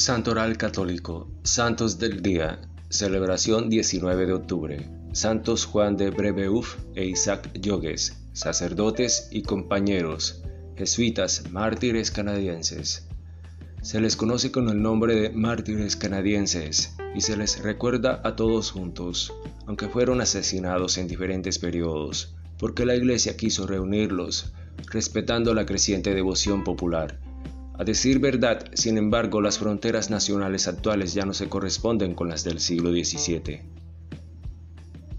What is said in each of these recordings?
Santoral Católico, Santos del Día, celebración 19 de octubre. Santos Juan de Brebeuf e Isaac Yogues, sacerdotes y compañeros, jesuitas, mártires canadienses. Se les conoce con el nombre de mártires canadienses y se les recuerda a todos juntos, aunque fueron asesinados en diferentes periodos, porque la Iglesia quiso reunirlos, respetando la creciente devoción popular a decir verdad, sin embargo, las fronteras nacionales actuales ya no se corresponden con las del siglo XVII.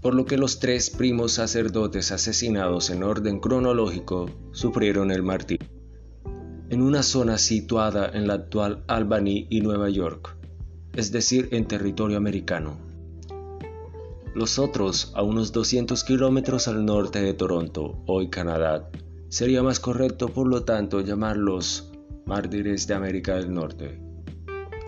Por lo que los tres primos sacerdotes asesinados en orden cronológico sufrieron el martirio. En una zona situada en la actual Albany y Nueva York, es decir, en territorio americano. Los otros, a unos 200 kilómetros al norte de Toronto, hoy Canadá, sería más correcto por lo tanto llamarlos mártires de América del Norte.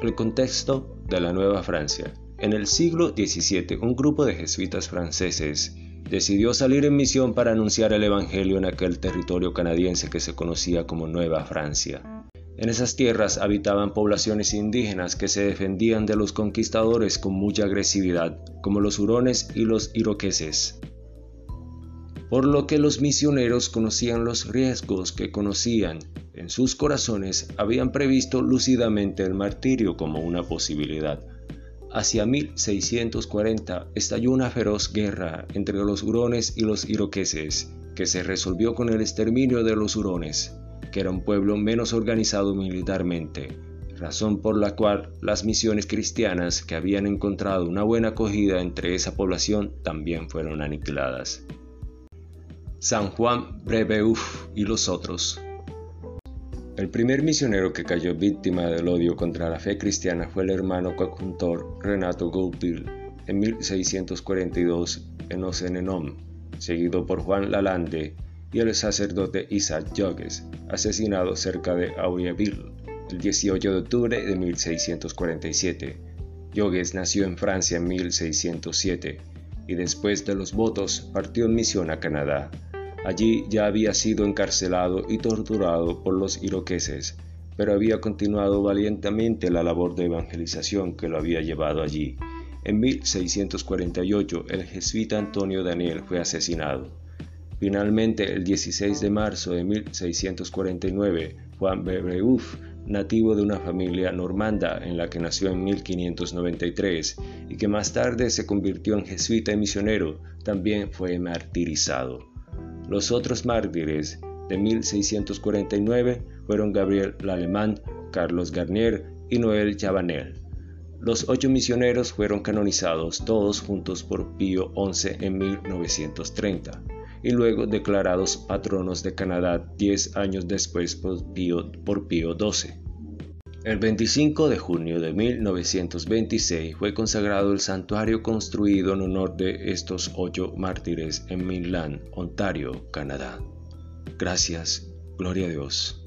El contexto de la Nueva Francia. En el siglo XVII, un grupo de jesuitas franceses decidió salir en misión para anunciar el Evangelio en aquel territorio canadiense que se conocía como Nueva Francia. En esas tierras habitaban poblaciones indígenas que se defendían de los conquistadores con mucha agresividad, como los hurones y los iroqueses. Por lo que los misioneros conocían los riesgos que conocían en sus corazones habían previsto lúcidamente el martirio como una posibilidad. Hacia 1640 estalló una feroz guerra entre los hurones y los iroqueses, que se resolvió con el exterminio de los hurones, que era un pueblo menos organizado militarmente, razón por la cual las misiones cristianas que habían encontrado una buena acogida entre esa población también fueron aniquiladas. San Juan Brebeuf y los otros. El primer misionero que cayó víctima del odio contra la fe cristiana fue el hermano coadjuntor Renato Goupil en 1642 en Ocenenom, seguido por Juan Lalande y el sacerdote Isaac Jogues, asesinado cerca de Aurieville el 18 de octubre de 1647. Jogues nació en Francia en 1607 y después de los votos partió en misión a Canadá. Allí ya había sido encarcelado y torturado por los iroqueses, pero había continuado valientemente la labor de evangelización que lo había llevado allí. En 1648 el jesuita Antonio Daniel fue asesinado. Finalmente, el 16 de marzo de 1649, Juan Brebeuf, nativo de una familia normanda en la que nació en 1593 y que más tarde se convirtió en jesuita y misionero, también fue martirizado. Los otros mártires de 1649 fueron Gabriel Lalemán, Carlos Garnier y Noel Chabanel. Los ocho misioneros fueron canonizados todos juntos por Pío XI en 1930 y luego declarados patronos de Canadá diez años después por Pío, por Pío XII. El 25 de junio de 1926 fue consagrado el santuario construido en honor de estos ocho mártires en Midland, Ontario, Canadá. Gracias, gloria a Dios.